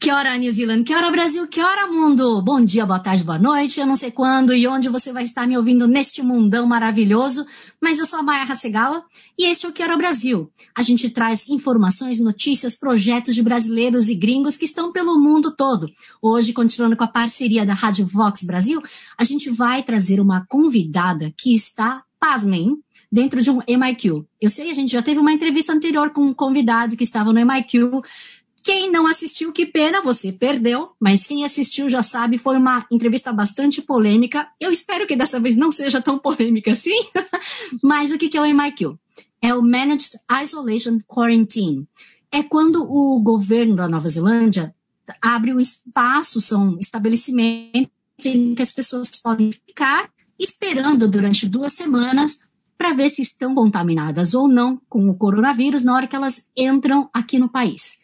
Que hora New Zealand, que hora Brasil, que hora mundo! Bom dia, boa tarde, boa noite, eu não sei quando e onde você vai estar me ouvindo neste mundão maravilhoso, mas eu sou a Maia Hasegawa e este é o Que Hora Brasil. A gente traz informações, notícias, projetos de brasileiros e gringos que estão pelo mundo todo. Hoje, continuando com a parceria da Rádio Vox Brasil, a gente vai trazer uma convidada que está, pasmem, dentro de um MIQ. Eu sei, a gente já teve uma entrevista anterior com um convidado que estava no MIQ, quem não assistiu, que pena, você perdeu, mas quem assistiu já sabe, foi uma entrevista bastante polêmica. Eu espero que dessa vez não seja tão polêmica assim. mas o que é o MIQ? É o Managed Isolation Quarantine. É quando o governo da Nova Zelândia abre um espaço, são estabelecimentos em que as pessoas podem ficar esperando durante duas semanas para ver se estão contaminadas ou não com o coronavírus na hora que elas entram aqui no país.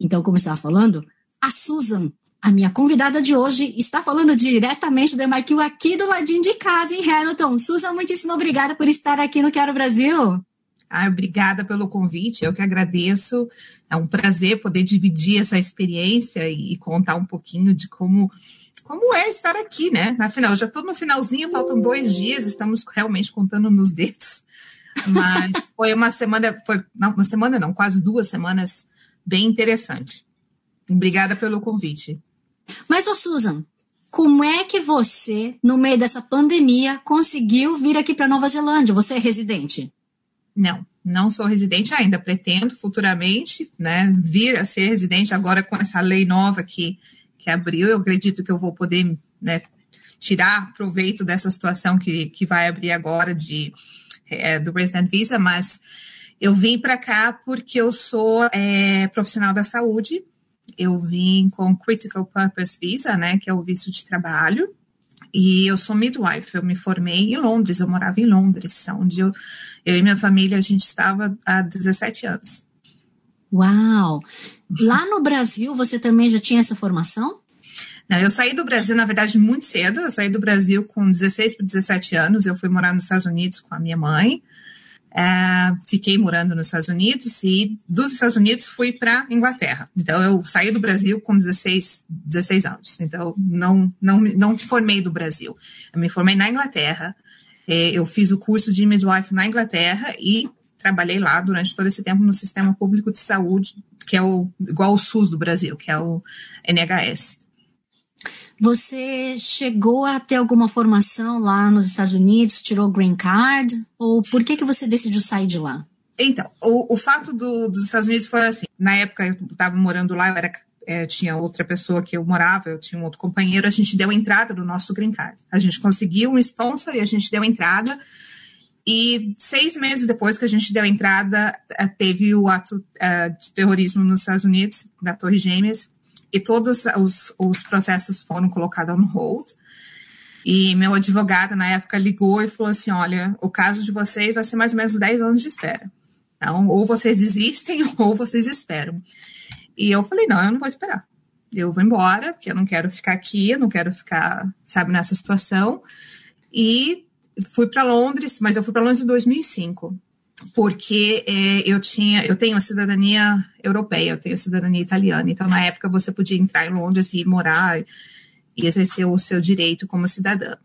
Então, como eu estava falando, a Susan, a minha convidada de hoje, está falando diretamente do MIQ aqui do ladinho de casa, em Hamilton. Susan, muitíssimo obrigada por estar aqui no Quero Brasil. Ah, obrigada pelo convite, eu que agradeço. É um prazer poder dividir essa experiência e, contar um pouquinho de como como é estar aqui, né? Afinal, eu já estou no finalzinho, faltam dois dias, estamos realmente contando nos dedos. Mas foi uma semana, foi não, uma semana não, quase duas semanas bem interessante. Obrigada pelo convite. Mas, ô Susan, como é que você, no meio dessa pandemia, conseguiu vir aqui para Nova Zelândia? Você é residente? Não, não sou residente ainda. Pretendo futuramente né, vir a ser residente agora com essa lei nova que, que abriu. Eu acredito que eu vou poder né, tirar proveito dessa situação que, que vai abrir agora de, é, do Resident Visa, mas eu vim para cá porque eu sou é, profissional da saúde. Eu vim com Critical Purpose Visa, né, que é o visto de trabalho. E eu sou midwife, eu me formei em Londres, eu morava em Londres, onde eu, eu e minha família, a gente estava há 17 anos. Uau! Lá no Brasil, você também já tinha essa formação? Não, eu saí do Brasil, na verdade, muito cedo. Eu saí do Brasil com 16 para 17 anos. Eu fui morar nos Estados Unidos com a minha mãe. É, fiquei morando nos Estados Unidos e dos Estados Unidos fui para Inglaterra. Então eu saí do Brasil com 16, 16 anos. Então não não não me formei do Brasil. Eu me formei na Inglaterra. É, eu fiz o curso de midwife na Inglaterra e trabalhei lá durante todo esse tempo no sistema público de saúde, que é o igual o SUS do Brasil, que é o NHS. Você chegou a ter alguma formação lá nos Estados Unidos, tirou green card? Ou por que, que você decidiu sair de lá? Então, o, o fato do, dos Estados Unidos foi assim: na época eu estava morando lá, eu era, é, tinha outra pessoa que eu morava, eu tinha um outro companheiro, a gente deu entrada no nosso green card. A gente conseguiu um sponsor e a gente deu entrada. E seis meses depois que a gente deu entrada, é, teve o ato é, de terrorismo nos Estados Unidos, da Torre Gêmeas, e todos os, os processos foram colocados on hold. E meu advogado, na época, ligou e falou assim: olha, o caso de vocês vai ser mais ou menos 10 anos de espera. Então, ou vocês desistem ou vocês esperam. E eu falei: não, eu não vou esperar. Eu vou embora, porque eu não quero ficar aqui, eu não quero ficar, sabe, nessa situação. E fui para Londres, mas eu fui para Londres em 2005 porque é, eu tinha, eu tenho a cidadania europeia, eu tenho a cidadania italiana, então na época você podia entrar em Londres e morar e exercer o seu direito como cidadã.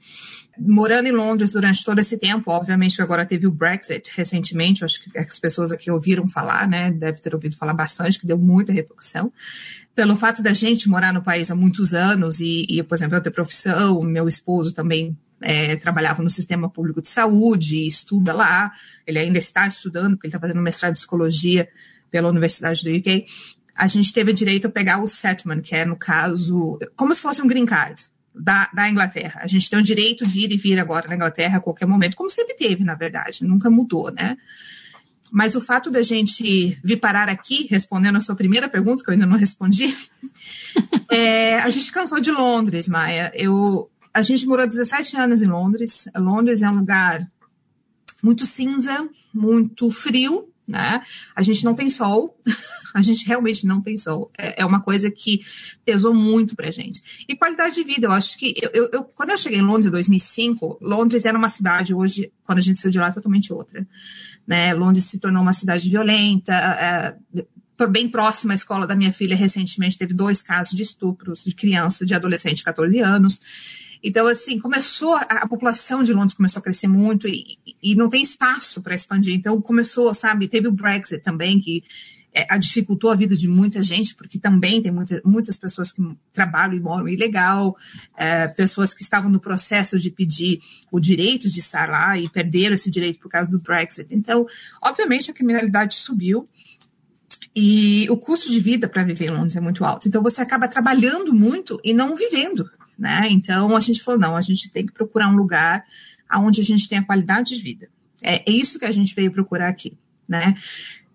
Morando em Londres durante todo esse tempo, obviamente que agora teve o Brexit recentemente, acho que as pessoas aqui ouviram falar, né, deve ter ouvido falar bastante, que deu muita repercussão. Pelo fato da gente morar no país há muitos anos e, e por exemplo, eu ter profissão, meu esposo também é, trabalhava no sistema público de saúde, estuda lá, ele ainda está estudando, porque ele está fazendo mestrado em psicologia pela Universidade do UK. A gente teve direito a pegar o settlement, que é, no caso, como se fosse um green card da, da Inglaterra. A gente tem o direito de ir e vir agora na Inglaterra a qualquer momento, como sempre teve, na verdade, nunca mudou, né? mas o fato da gente vir parar aqui, respondendo a sua primeira pergunta, que eu ainda não respondi, é, a gente cansou de Londres, Maia. Eu, a gente morou 17 anos em Londres. Londres é um lugar muito cinza, muito frio, né? A gente não tem sol, a gente realmente não tem sol. É, é uma coisa que pesou muito pra gente. E qualidade de vida, eu acho que. Eu, eu, quando eu cheguei em Londres em 2005, Londres era uma cidade, hoje, quando a gente saiu de lá, é totalmente outra. Né? Londres se tornou uma cidade violenta. É, bem próxima à escola da minha filha, recentemente teve dois casos de estupros de criança, de adolescente de 14 anos. Então, assim, começou, a, a população de Londres começou a crescer muito e, e não tem espaço para expandir. Então, começou, sabe, teve o Brexit também, que é, dificultou a vida de muita gente, porque também tem muita, muitas pessoas que trabalham e moram ilegal, é, pessoas que estavam no processo de pedir o direito de estar lá e perderam esse direito por causa do Brexit. Então, obviamente, a criminalidade subiu. E o custo de vida para viver em Londres é muito alto. Então, você acaba trabalhando muito e não vivendo né? Então a gente falou, não, a gente tem que procurar um lugar onde a gente tenha qualidade de vida. É, é isso que a gente veio procurar aqui, né?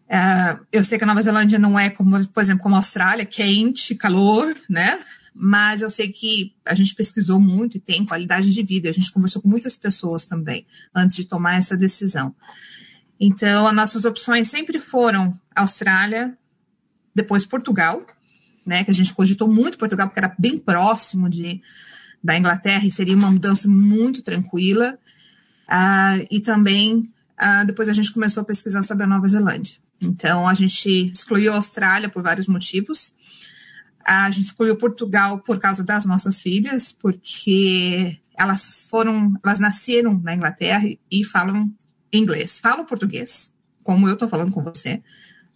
É, eu sei que a Nova Zelândia não é como, por exemplo, como a Austrália, quente, calor, né? Mas eu sei que a gente pesquisou muito e tem qualidade de vida. A gente conversou com muitas pessoas também antes de tomar essa decisão. Então, as nossas opções sempre foram Austrália, depois Portugal, né? Que a gente cogitou muito Portugal, porque era bem próximo de, da Inglaterra e seria uma mudança muito tranquila. Uh, e também uh, depois a gente começou a pesquisar sobre a Nova Zelândia. Então a gente excluiu a Austrália por vários motivos. A gente excluiu Portugal por causa das nossas filhas, porque elas foram, elas nasceram na Inglaterra e falam inglês, falam português, como eu estou falando com você,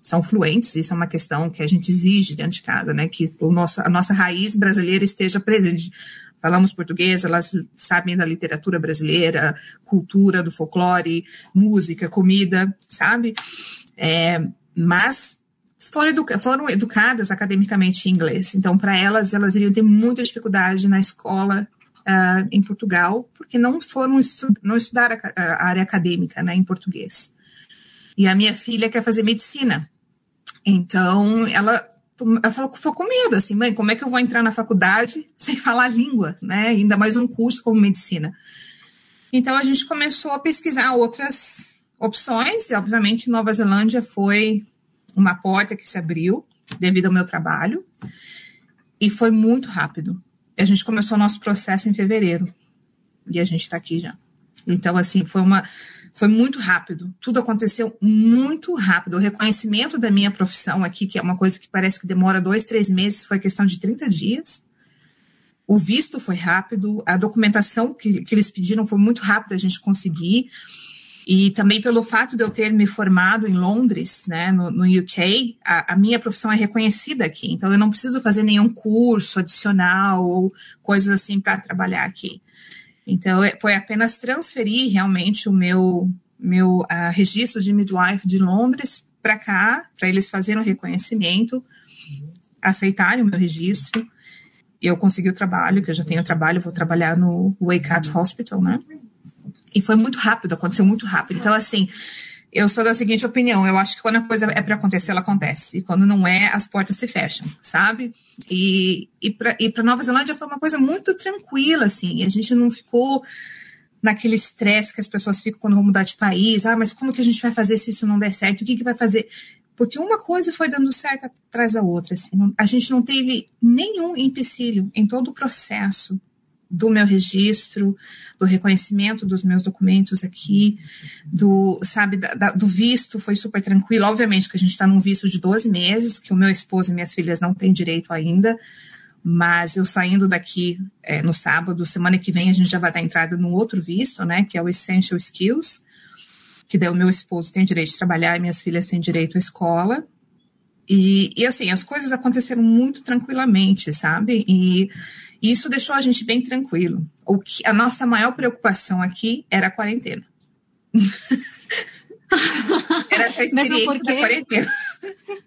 são fluentes, isso é uma questão que a gente exige dentro de casa, né? Que o nosso, a nossa raiz brasileira esteja presente. Falamos português, elas sabem da literatura brasileira, cultura, do folclore, música, comida, sabe? É, mas foram, educa foram educadas academicamente em inglês. Então, para elas, elas iriam ter muita dificuldade na escola uh, em Portugal, porque não foram estu não estudar a, a área acadêmica né, em português. E a minha filha quer fazer medicina. Então, ela, ela falou, ficou com medo, assim, mãe, como é que eu vou entrar na faculdade sem falar a língua, né? Ainda mais um curso como medicina. Então, a gente começou a pesquisar outras opções, e obviamente Nova Zelândia foi uma porta que se abriu devido ao meu trabalho, e foi muito rápido. A gente começou o nosso processo em fevereiro, e a gente está aqui já. Então, assim, foi uma foi muito rápido, tudo aconteceu muito rápido. O reconhecimento da minha profissão aqui, que é uma coisa que parece que demora dois, três meses, foi questão de 30 dias. O visto foi rápido, a documentação que, que eles pediram foi muito rápido a gente conseguir. E também pelo fato de eu ter me formado em Londres, né, no, no UK, a, a, minha profissão é reconhecida aqui. Então, eu não preciso fazer nenhum curso adicional ou coisas assim para trabalhar aqui. Então, é, foi apenas transferir realmente o meu, meu uh, registro de midwife de Londres para cá, para eles fazerem o reconhecimento, aceitarem o meu registro. Eu consegui o trabalho, que eu já tenho trabalho, vou trabalhar no Wakehat Hospital, né? E foi muito rápido, aconteceu muito rápido. Então, assim, eu sou da seguinte opinião: eu acho que quando a coisa é para acontecer, ela acontece. E quando não é, as portas se fecham, sabe? E, e para Nova Zelândia foi uma coisa muito tranquila, assim. A gente não ficou naquele estresse que as pessoas ficam quando vão mudar de país. Ah, mas como que a gente vai fazer se isso não der certo? O que, que vai fazer? Porque uma coisa foi dando certo atrás da outra. Assim. A gente não teve nenhum empecilho em todo o processo do meu registro, do reconhecimento dos meus documentos aqui, do, sabe, da, da, do visto foi super tranquilo. Obviamente que a gente está num visto de 12 meses, que o meu esposo e minhas filhas não têm direito ainda, mas eu saindo daqui é, no sábado, semana que vem, a gente já vai dar entrada num outro visto, né, que é o Essential Skills, que daí o meu esposo tem direito de trabalhar e minhas filhas têm direito à escola. E, e assim, as coisas aconteceram muito tranquilamente, sabe? E e isso deixou a gente bem tranquilo. O que, a nossa maior preocupação aqui era a quarentena. era essa experiência porque... da quarentena.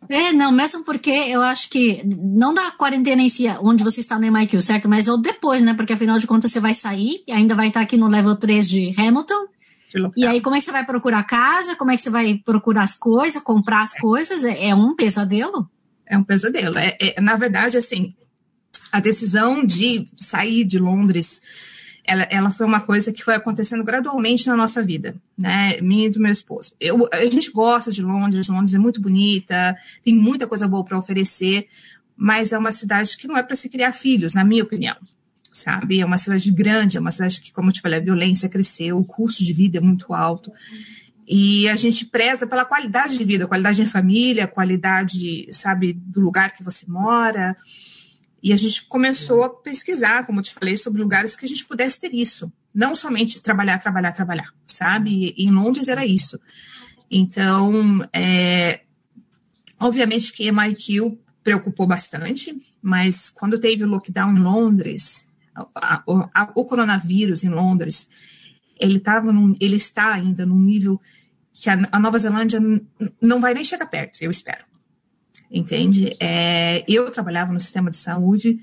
É, não, mesmo porque eu acho que não da quarentena em si, onde você está no MIQ, certo? Mas é o depois, né? Porque afinal de contas você vai sair e ainda vai estar aqui no level 3 de Hamilton. E aí, como é que você vai procurar casa? Como é que você vai procurar as coisas, comprar as coisas? É, é um pesadelo? É um pesadelo. É, é, na verdade, assim, a decisão de sair de Londres, ela, ela foi uma coisa que foi acontecendo gradualmente na nossa vida, né? Minha e do meu esposo. Eu, a gente gosta de Londres, Londres é muito bonita, tem muita coisa boa para oferecer, mas é uma cidade que não é para se criar filhos, na minha opinião sabe? É uma cidade grande, é uma cidade que, como eu te falei, a violência cresceu, o custo de vida é muito alto. E a gente preza pela qualidade de vida, qualidade de família, qualidade, sabe, do lugar que você mora. E a gente começou a pesquisar, como eu te falei, sobre lugares que a gente pudesse ter isso. Não somente trabalhar, trabalhar, trabalhar, sabe? E em Londres era isso. Então, é, obviamente que MIQ preocupou bastante, mas quando teve o lockdown em Londres, a, a, o coronavírus em Londres, ele, tava num, ele está ainda num nível que a, a Nova Zelândia não vai nem chegar perto, eu espero. Entende? É, eu trabalhava no sistema de saúde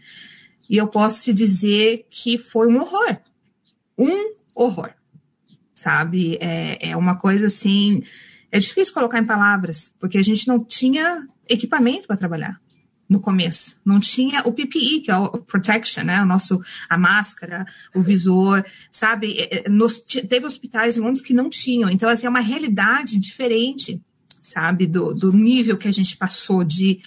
e eu posso te dizer que foi um horror. Um horror. Sabe? É, é uma coisa assim. É difícil colocar em palavras, porque a gente não tinha equipamento para trabalhar no começo. Não tinha o PPE, que é o protection, né? O nosso, a máscara, o visor, sabe? É, é, nos, teve hospitais em Londres que não tinham. Então, assim, é uma realidade diferente, sabe? Do, do nível que a gente passou de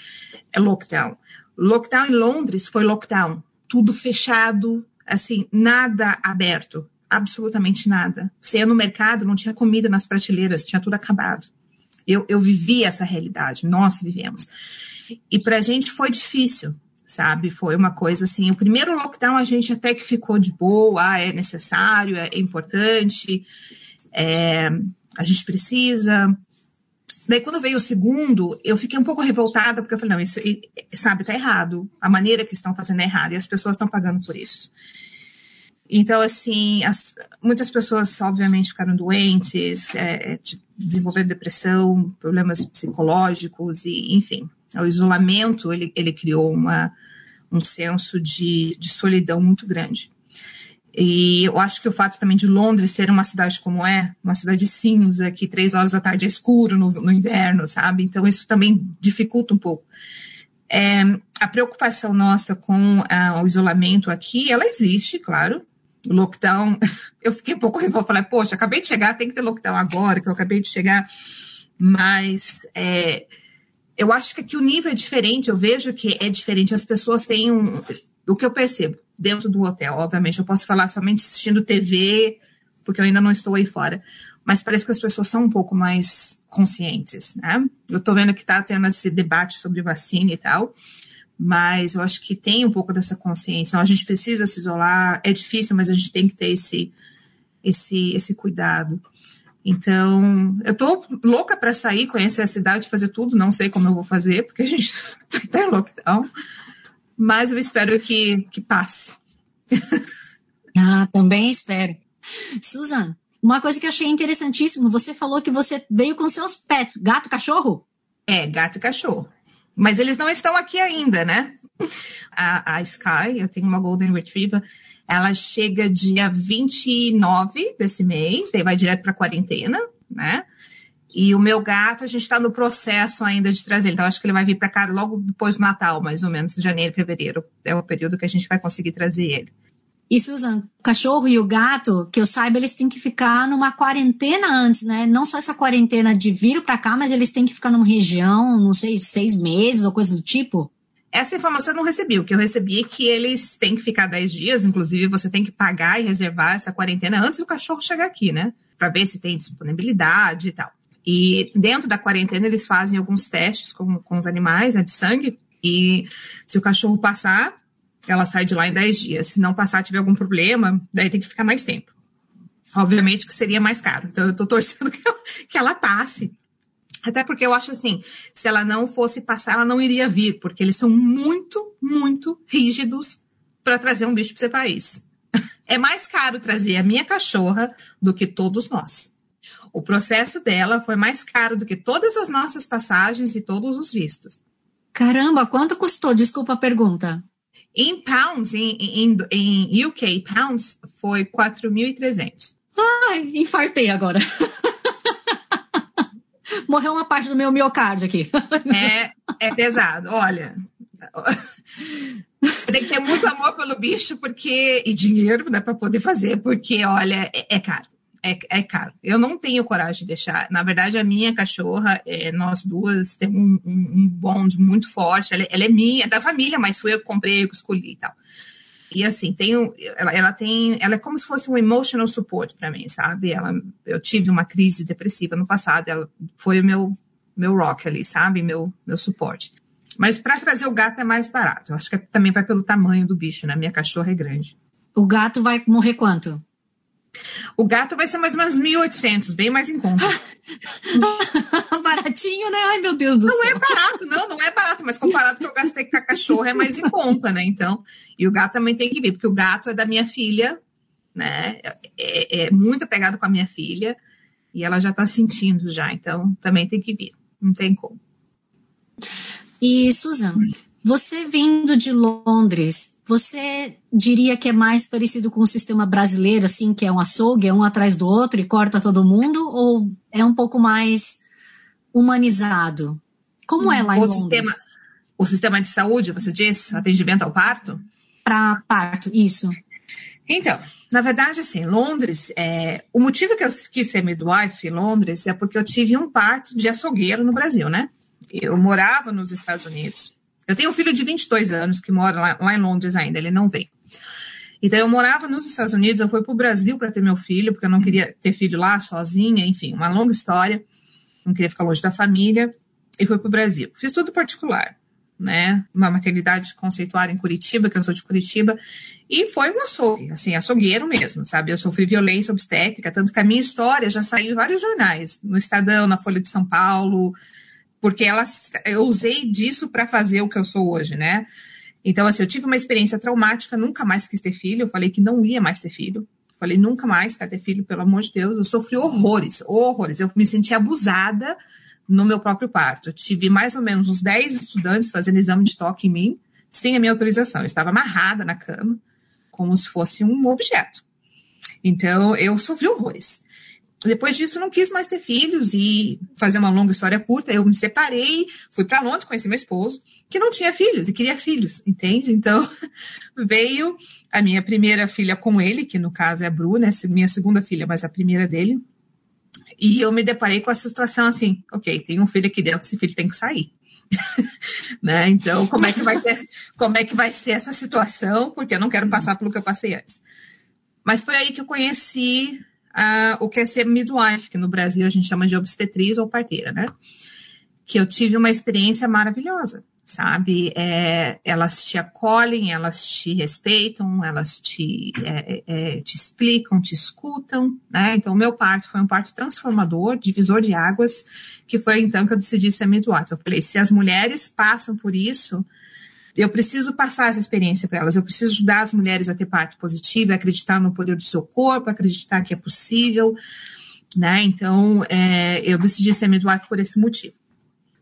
é, lockdown. Lockdown em Londres foi lockdown. Tudo fechado, assim, nada aberto. Absolutamente nada. Você ia no mercado, não tinha comida nas prateleiras, tinha tudo acabado. Eu, eu vivi essa realidade, nós vivemos. E para a gente foi difícil, sabe? Foi uma coisa assim. O primeiro lockdown a gente até que ficou de boa, é necessário, é importante, é, a gente precisa. Daí, quando veio o segundo, eu fiquei um pouco revoltada, porque eu falei, não, isso, sabe, tá errado. A maneira que estão fazendo é errada, e as pessoas estão pagando por isso. Então, assim, as, muitas pessoas, obviamente, ficaram doentes, é, desenvolveram depressão, problemas psicológicos, e, enfim, o isolamento, ele, ele criou uma, um senso de, de solidão muito grande. E eu acho que o fato também de Londres ser uma cidade como é, uma cidade cinza, que três horas da tarde é escuro no, no inverno, sabe? Então isso também dificulta um pouco. É, a preocupação nossa com ah, o isolamento aqui, ela existe, claro. O lockdown, eu fiquei um pouco revoltada, falei, poxa, acabei de chegar, tem que ter lockdown agora, que eu acabei de chegar. Mas é, eu acho que aqui o nível é diferente, eu vejo que é diferente. As pessoas têm um. O que eu percebo dentro do hotel, obviamente, eu posso falar somente assistindo TV, porque eu ainda não estou aí fora. Mas parece que as pessoas são um pouco mais conscientes, né? Eu estou vendo que está tendo esse debate sobre vacina e tal, mas eu acho que tem um pouco dessa consciência. Então, a gente precisa se isolar, é difícil, mas a gente tem que ter esse, esse, esse cuidado. Então, eu tô louca para sair, conhecer a cidade, fazer tudo. Não sei como eu vou fazer, porque a gente tá em lockdown. Mas eu espero que, que passe. ah, também espero. Susan, uma coisa que eu achei interessantíssimo, você falou que você veio com seus pets, gato, cachorro? É, gato e cachorro. Mas eles não estão aqui ainda, né? A, a Sky, eu tenho uma Golden Retriever, ela chega dia 29 desse mês, daí vai direto para quarentena, né? E o meu gato, a gente está no processo ainda de trazer. Então, acho que ele vai vir para cá logo depois do Natal, mais ou menos, janeiro, fevereiro. É o período que a gente vai conseguir trazer ele. E, Susan, o cachorro e o gato, que eu saiba, eles têm que ficar numa quarentena antes, né? Não só essa quarentena de vir para cá, mas eles têm que ficar numa região, não sei, seis meses ou coisa do tipo. Essa informação eu não recebi. O que eu recebi é que eles têm que ficar 10 dias, inclusive você tem que pagar e reservar essa quarentena antes do cachorro chegar aqui, né? Para ver se tem disponibilidade e tal. E dentro da quarentena eles fazem alguns testes com, com os animais, né, de sangue. E se o cachorro passar, ela sai de lá em 10 dias. Se não passar, tiver algum problema, daí tem que ficar mais tempo. Obviamente que seria mais caro. Então eu tô torcendo que ela, que ela passe até porque eu acho assim, se ela não fosse passar, ela não iria vir, porque eles são muito, muito rígidos para trazer um bicho para seu país. É mais caro trazer a minha cachorra do que todos nós. O processo dela foi mais caro do que todas as nossas passagens e todos os vistos. Caramba, quanto custou? Desculpa a pergunta. Em pounds, em, em, em UK pounds, foi 4.300. Ai, infartei agora. Morreu uma parte do meu miocárdio aqui. É, é pesado. Olha, tem que ter muito amor pelo bicho porque e dinheiro, né, para poder fazer, porque olha, é, é caro. É, é, caro. Eu não tenho coragem de deixar. Na verdade, a minha cachorra, é, nós duas temos um, um, um bond muito forte. Ela, ela, é minha, é da família, mas foi eu que comprei, eu que escolhi e tal. E assim, tenho, ela, ela tem, ela é como se fosse um emotional support para mim, sabe? Ela, eu tive uma crise depressiva no passado, ela foi o meu meu rock ali, sabe? Meu meu suporte. Mas para trazer o gato é mais barato. Eu acho que também vai pelo tamanho do bicho, né? Minha cachorra é grande. O gato vai morrer quanto? O gato vai ser mais ou menos 1.800, bem mais em conta. Baratinho, né? Ai, meu Deus do não céu. Não é barato, não, não é barato, mas comparado com o que eu gastei com a cachorra, é mais em conta, né? Então, e o gato também tem que vir, porque o gato é da minha filha, né? É, é muito apegado com a minha filha, e ela já tá sentindo já, então também tem que vir, não tem como. E, Susan, você vindo de Londres, você diria que é mais parecido com o sistema brasileiro, assim, que é um açougue, é um atrás do outro e corta todo mundo, ou é um pouco mais humanizado? Como é lá o em Londres? Sistema, o sistema de saúde, você diz, atendimento ao parto? Para parto, isso. Então, na verdade, assim, Londres, é, o motivo que eu quis ser midwife em Londres é porque eu tive um parto de açougueiro no Brasil, né? Eu morava nos Estados Unidos eu tenho um filho de 22 anos que mora lá, lá em Londres ainda, ele não vem. Então, eu morava nos Estados Unidos, eu fui para o Brasil para ter meu filho, porque eu não queria ter filho lá sozinha, enfim, uma longa história. Não queria ficar longe da família. E fui para o Brasil. Fiz tudo particular, né? Uma maternidade conceituada em Curitiba, que eu sou de Curitiba. E foi um açougue, assim, açougueiro mesmo, sabe? Eu sofri violência obstétrica, tanto que a minha história já saiu em vários jornais. No Estadão, na Folha de São Paulo, porque elas, eu usei disso para fazer o que eu sou hoje, né? Então, assim, eu tive uma experiência traumática, nunca mais quis ter filho, eu falei que não ia mais ter filho. Falei, nunca mais quero ter filho, pelo amor de Deus. Eu sofri horrores, horrores. Eu me senti abusada no meu próprio parto. Eu tive mais ou menos uns 10 estudantes fazendo exame de toque em mim, sem a minha autorização. Eu estava amarrada na cama, como se fosse um objeto. Então, eu sofri horrores. Depois disso, não quis mais ter filhos e fazer uma longa história curta. Eu me separei, fui para Londres, conheci meu esposo, que não tinha filhos e queria filhos, entende? Então, veio a minha primeira filha com ele, que no caso é a Bruna, né? minha segunda filha, mas a primeira dele. E eu me deparei com essa situação assim: ok, tem um filho aqui dentro, esse filho tem que sair. né? Então, como é que vai ser, como é que vai ser essa situação? Porque eu não quero passar pelo que eu passei antes. Mas foi aí que eu conheci uh, o que é ser midwife, que no Brasil a gente chama de obstetriz ou parteira, né? Que eu tive uma experiência maravilhosa, sabe? É, elas te acolhem, elas te respeitam, elas te, é, é, te explicam, te escutam, né? Então, o meu parto foi um parto transformador, divisor de águas, que foi então que eu decidi ser midwife. Eu falei, se as mulheres passam por isso, eu preciso passar essa experiência para elas, eu preciso ajudar as mulheres a ter parte positiva, acreditar no poder do seu corpo, acreditar que é possível, né? Então, é, eu decidi ser midwife por esse motivo,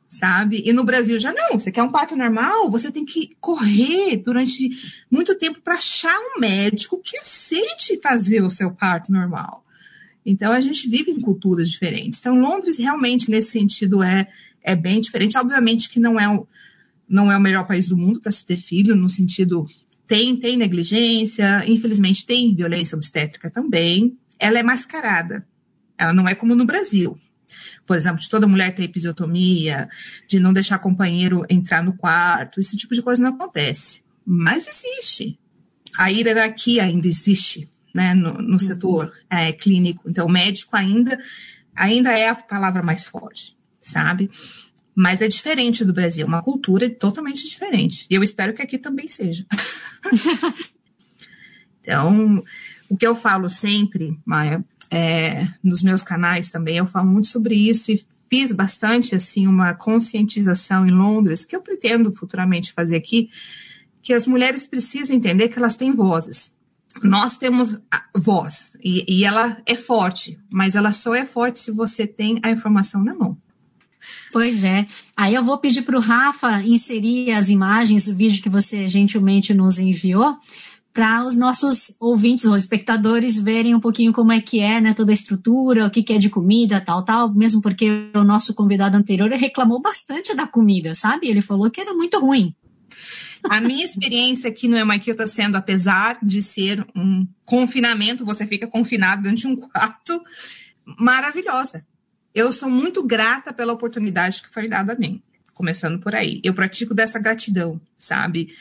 sabe? E no Brasil já não, você quer um parto normal, você tem que correr durante muito tempo para achar um médico que aceite fazer o seu parto normal. Então, a gente vive em culturas diferentes. Então, Londres realmente, nesse sentido, é, é bem diferente. Obviamente que não é um não é o melhor país do mundo para se ter filho, no sentido tem, tem negligência, infelizmente tem violência obstétrica também. Ela é mascarada. Ela não é como no Brasil. Por exemplo, de toda mulher ter episiotomia, de não deixar companheiro entrar no quarto, esse tipo de coisa não acontece. Mas existe. A hierarquia ainda existe né, no, no uhum. setor é, clínico. Então, o médico ainda, ainda é a palavra mais forte, sabe? Mas é diferente do Brasil, uma cultura totalmente diferente. E eu espero que aqui também seja. então, o que eu falo sempre, Maia, é, nos meus canais também, eu falo muito sobre isso e fiz bastante assim uma conscientização em Londres, que eu pretendo futuramente fazer aqui, que as mulheres precisam entender que elas têm vozes. Nós temos voz e, e ela é forte, mas ela só é forte se você tem a informação na mão. Pois é. Aí eu vou pedir para o Rafa inserir as imagens, o vídeo que você gentilmente nos enviou, para os nossos ouvintes ou espectadores verem um pouquinho como é que é, né, toda a estrutura, o que, que é de comida, tal, tal, mesmo porque o nosso convidado anterior reclamou bastante da comida, sabe? Ele falou que era muito ruim. A minha experiência aqui no MIQ está sendo, apesar de ser um confinamento, você fica confinado dentro de um quarto, maravilhosa. Eu sou muito grata pela oportunidade que foi dada a mim, começando por aí. Eu pratico dessa gratidão, sabe?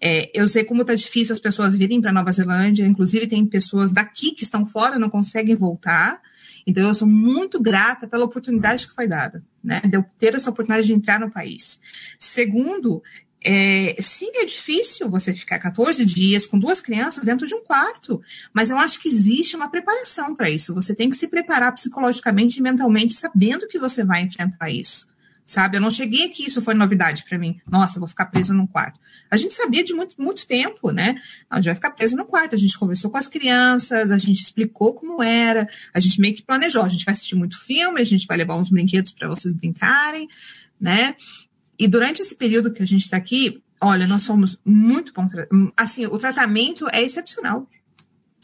É, eu sei como está difícil as pessoas virem para Nova Zelândia, inclusive tem pessoas daqui que estão fora não conseguem voltar. Então eu sou muito grata pela oportunidade que foi dada, né? De eu ter essa oportunidade de entrar no país. Segundo, é, sim, é difícil você ficar 14 dias com duas crianças dentro de um quarto, mas eu acho que existe uma preparação para isso. Você tem que se preparar psicologicamente e mentalmente, sabendo que você vai enfrentar isso. Sabe, eu não cheguei aqui, isso foi novidade para mim. Nossa, vou ficar presa num quarto. A gente sabia de muito, muito tempo, né? A gente vai ficar presa no quarto. A gente conversou com as crianças, a gente explicou como era, a gente meio que planejou. A gente vai assistir muito filme, a gente vai levar uns brinquedos para vocês brincarem, né? E durante esse período que a gente está aqui, olha, nós fomos muito bom. Assim, o tratamento é excepcional.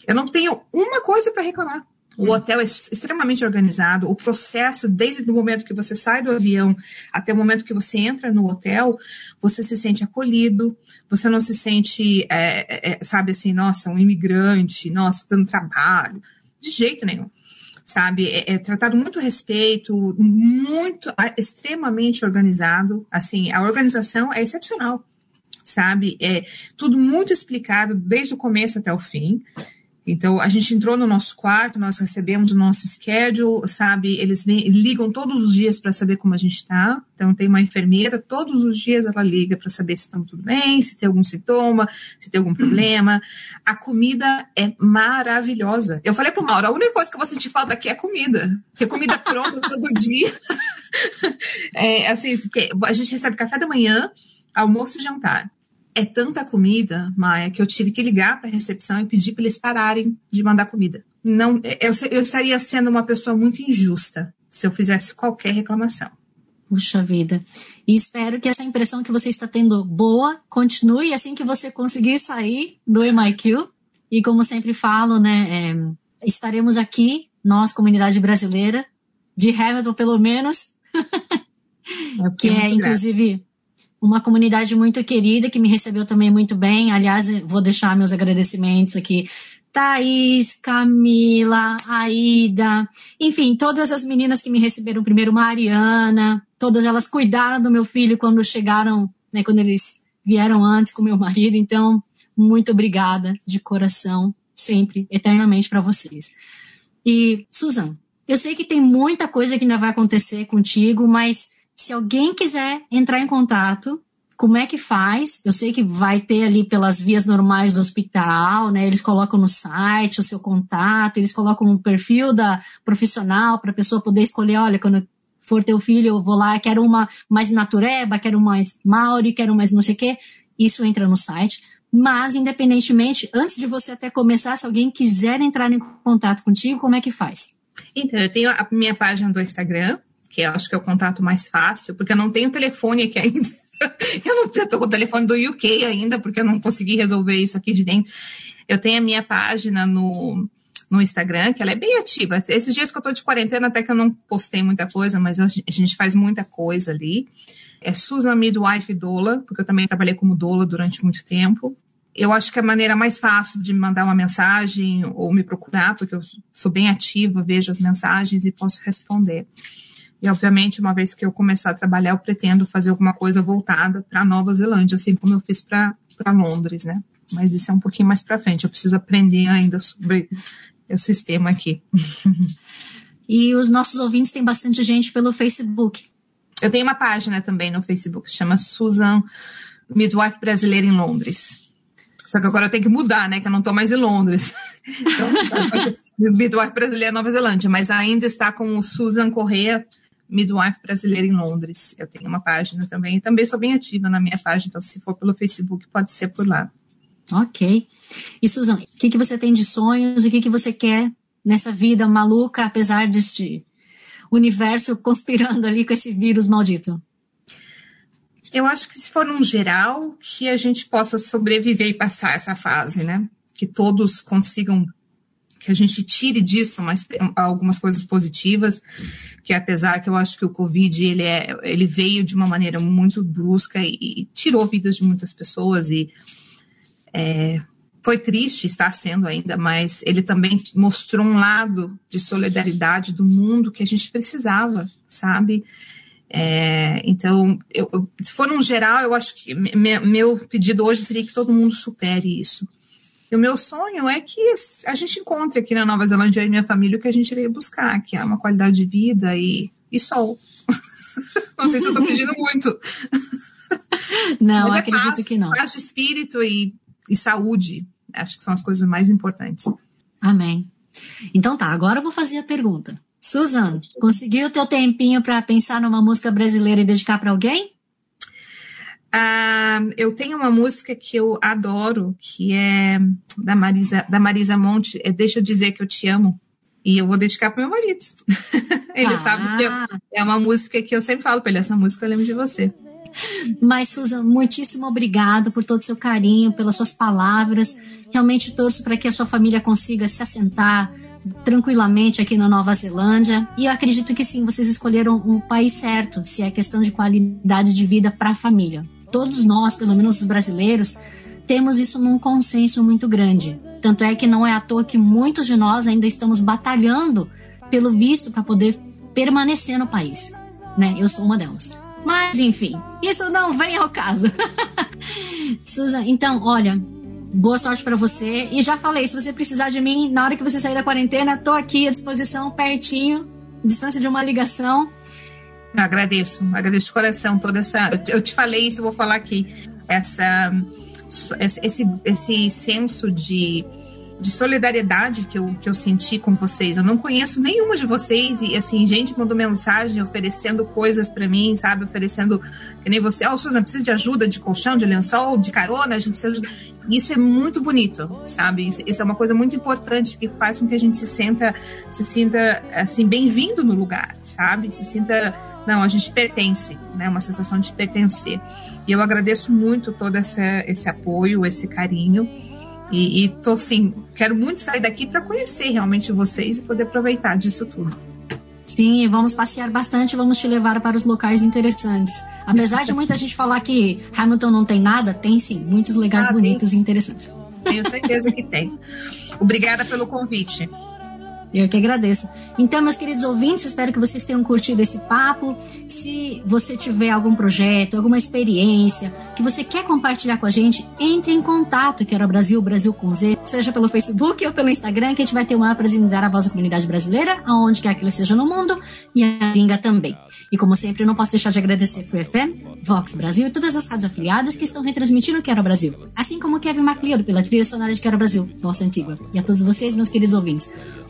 Eu não tenho uma coisa para reclamar. O hotel é extremamente organizado. O processo, desde o momento que você sai do avião até o momento que você entra no hotel, você se sente acolhido. Você não se sente, é, é, é sabe assim, nossa, um imigrante, nossa, dando trabalho. De jeito nenhum sabe? É, é, tratado muito respeito, muito, extremamente organizado. Assim, a organização é excepcional, sabe? É tudo muito explicado desde o começo até o fim. Então, a gente entrou no nosso quarto, nós recebemos o nosso schedule, sabe? Eles vem, ligam todos os dias para saber como a gente está. Então, tem uma enfermeira, todos os dias ela liga para saber se estamos tudo bem, se tem algum sintoma, se tem algum problema. A comida é maravilhosa. Eu falei para o Mauro, a única coisa que eu vou sentir falta aqui é comida. Porque comida pronta todo dia. é, assim, a gente recebe café da manhã, almoço e jantar é tanta comida, Maia, que eu tive que ligar para a recepção e pedir para eles pararem de mandar comida. Não, eu, eu estaria sendo uma pessoa muito injusta se eu fizesse qualquer reclamação. Puxa vida. E espero que essa impressão que você está tendo boa continue assim que você conseguir sair do MIQ. E como sempre falo, né, é, estaremos aqui, nós, comunidade brasileira, de Hamilton pelo menos, que é inclusive uma comunidade muito querida que me recebeu também muito bem. Aliás, vou deixar meus agradecimentos aqui. Thaís, Camila, Aida, enfim, todas as meninas que me receberam primeiro, Mariana, todas elas cuidaram do meu filho quando chegaram, né, quando eles vieram antes com meu marido. Então, muito obrigada de coração, sempre, eternamente para vocês. E, Susan, eu sei que tem muita coisa que ainda vai acontecer contigo, mas se alguém quiser entrar em contato, como é que faz? Eu sei que vai ter ali pelas vias normais do hospital, né? Eles colocam no site o seu contato, eles colocam um perfil da profissional para a pessoa poder escolher, olha, quando for teu filho, eu vou lá, quero uma mais natureba, quero mais mauri, quero mais não sei o quê. Isso entra no site. Mas, independentemente, antes de você até começar, se alguém quiser entrar em contato contigo, como é que faz? Então, eu tenho a minha página do Instagram, que acho que é o contato mais fácil, porque eu não tenho telefone aqui ainda. eu não estou com o telefone do UK ainda, porque eu não consegui resolver isso aqui de dentro. Eu tenho a minha página no, no Instagram, que ela é bem ativa. Esses dias que eu estou de quarentena, até que eu não postei muita coisa, mas a gente faz muita coisa ali. É Susan Midwife Dola, porque eu também trabalhei como doula durante muito tempo. Eu acho que a maneira mais fácil de me mandar uma mensagem ou me procurar, porque eu sou bem ativa, vejo as mensagens e posso responder. E, obviamente, uma vez que eu começar a trabalhar, eu pretendo fazer alguma coisa voltada para Nova Zelândia, assim como eu fiz para Londres, né? Mas isso é um pouquinho mais para frente. Eu preciso aprender ainda sobre o sistema aqui. E os nossos ouvintes têm bastante gente pelo Facebook. Eu tenho uma página também no Facebook, chama Susan Midwife Brasileira em Londres. Só que agora eu tenho que mudar, né? Que eu não estou mais em Londres. Então, Midwife Brasileira Nova Zelândia, mas ainda está com o Susan Correia midwife brasileira em Londres. Eu tenho uma página também, também sou bem ativa na minha página, então se for pelo Facebook, pode ser por lá. Ok. E Susan, o que, que você tem de sonhos? O que, que você quer nessa vida maluca, apesar deste universo conspirando ali com esse vírus maldito? Eu acho que se for num geral, que a gente possa sobreviver e passar essa fase, né? que todos consigam que a gente tire disso mais, algumas coisas positivas, que apesar que eu acho que o Covid ele, é, ele veio de uma maneira muito brusca e, e tirou vidas de muitas pessoas e é, foi triste, está sendo ainda, mas ele também mostrou um lado de solidariedade do mundo que a gente precisava, sabe? É, então, eu, se for num geral, eu acho que me, meu pedido hoje seria que todo mundo supere isso. E o meu sonho é que a gente encontre aqui na Nova Zelândia e minha família o que a gente veio buscar, que é uma qualidade de vida e, e sol. não sei se eu estou pedindo muito. Não, Mas é acredito paz, que não. Paz de espírito e, e saúde. Acho que são as coisas mais importantes. Amém. Então tá, agora eu vou fazer a pergunta. Susan, conseguiu o teu tempinho para pensar numa música brasileira e dedicar para alguém? Uh, eu tenho uma música que eu adoro, que é da Marisa, da Marisa Monte, é Deixa eu dizer que eu te amo. E eu vou dedicar para meu marido. ele ah. sabe que eu, é uma música que eu sempre falo para ele: essa música eu lembro de você. Mas, Susan, muitíssimo obrigada por todo o seu carinho, pelas suas palavras. Realmente torço para que a sua família consiga se assentar, tranquilamente aqui na Nova Zelândia. E eu acredito que sim, vocês escolheram um país certo, se é questão de qualidade de vida para a família. Todos nós, pelo menos os brasileiros, temos isso num consenso muito grande. Tanto é que não é à toa que muitos de nós ainda estamos batalhando pelo visto para poder permanecer no país. Né? Eu sou uma delas. Mas, enfim, isso não vem ao caso. Susan, então, olha, boa sorte para você. E já falei, se você precisar de mim, na hora que você sair da quarentena, tô aqui à disposição, pertinho, distância de uma ligação. Agradeço, agradeço de coração toda essa. Eu te falei isso, eu vou falar aqui. Essa, esse, esse senso de de solidariedade que eu, que eu senti com vocês. Eu não conheço nenhuma de vocês e, assim, gente mandou mensagem oferecendo coisas para mim, sabe? Oferecendo, que nem você, ó, oh, Susan, precisa de ajuda de colchão, de lençol, de carona, a gente precisa de ajuda. Isso é muito bonito, sabe? Isso, isso, é uma coisa muito importante que faz com que a gente se sinta, se sinta, assim, bem-vindo no lugar, sabe? Se sinta, não, a gente pertence, né? Uma sensação de pertencer. E eu agradeço muito todo essa, esse apoio, esse carinho. E, e tô assim, quero muito sair daqui para conhecer realmente vocês e poder aproveitar disso tudo. Sim, vamos passear bastante, vamos te levar para os locais interessantes. Apesar de muita gente falar que Hamilton não tem nada, tem sim, muitos lugares ah, bonitos e interessantes. Tenho certeza que tem. Obrigada pelo convite. Eu que agradeço. Então, meus queridos ouvintes, espero que vocês tenham curtido esse papo. Se você tiver algum projeto, alguma experiência que você quer compartilhar com a gente, entre em contato, que era o Brasil, Brasil com Z, seja pelo Facebook ou pelo Instagram, que a gente vai ter uma prazer em dar a voz à comunidade brasileira, aonde quer que ela seja no mundo, e a gringa também. E como sempre, eu não posso deixar de agradecer Free FM, Vox Brasil e todas as rádios afiliadas que estão retransmitindo Quero Brasil, assim como Kevin MacLeod pela trilha sonora de Quero Brasil, nossa antiga. E a todos vocês, meus queridos ouvintes,